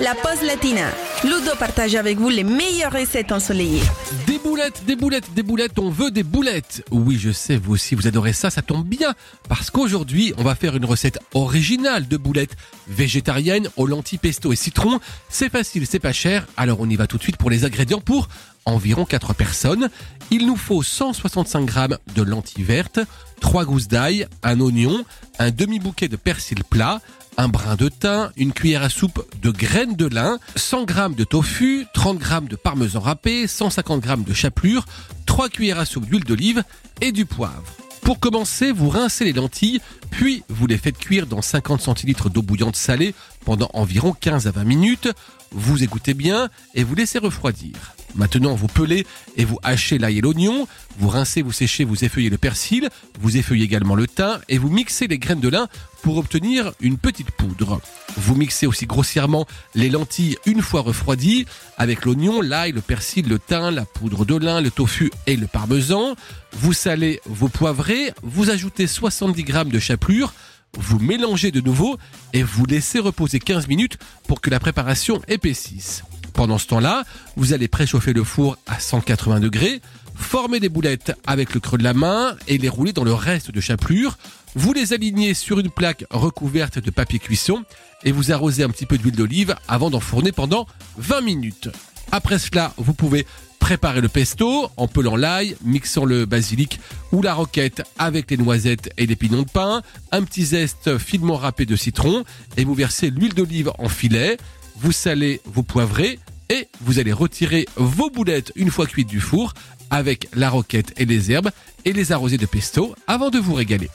la pause latina. Ludo partage avec vous les meilleures recettes ensoleillées. Des boulettes, des boulettes, des boulettes, on veut des boulettes. Oui, je sais, vous aussi, vous adorez ça, ça tombe bien. Parce qu'aujourd'hui, on va faire une recette originale de boulettes végétariennes aux lentilles pesto et citron. C'est facile, c'est pas cher. Alors on y va tout de suite pour les ingrédients pour environ 4 personnes. Il nous faut 165 g de lentilles vertes, 3 gousses d'ail, un oignon, un demi-bouquet de persil plat, un brin de thym, une cuillère à soupe de graines de lin, 100 g de tofu, 30 g de parmesan râpé, 150 g de chapelure, 3 cuillères à soupe d'huile d'olive et du poivre. Pour commencer, vous rincez les lentilles, puis vous les faites cuire dans 50 centilitres d'eau bouillante salée pendant environ 15 à 20 minutes. Vous écoutez bien et vous laissez refroidir. Maintenant, vous pelez et vous hachez l'ail et l'oignon, vous rincez, vous séchez, vous effeuillez le persil, vous effeuillez également le thym et vous mixez les graines de lin pour obtenir une petite poudre. Vous mixez aussi grossièrement les lentilles une fois refroidies avec l'oignon, l'ail, le persil, le thym, la poudre de lin, le tofu et le parmesan. Vous salez, vous poivrez, vous ajoutez 70 g de chapelure, vous mélangez de nouveau et vous laissez reposer 15 minutes pour que la préparation épaississe. Pendant ce temps-là, vous allez préchauffer le four à 180 degrés, former des boulettes avec le creux de la main et les rouler dans le reste de chapelure. Vous les alignez sur une plaque recouverte de papier cuisson et vous arrosez un petit peu d'huile d'olive avant d'enfourner pendant 20 minutes. Après cela, vous pouvez préparer le pesto en pelant l'ail, mixant le basilic ou la roquette avec les noisettes et les pignons de pain, un petit zeste finement râpé de citron et vous versez l'huile d'olive en filet vous salez, vous poivrez et vous allez retirer vos boulettes une fois cuites du four avec la roquette et les herbes et les arroser de pesto avant de vous régaler.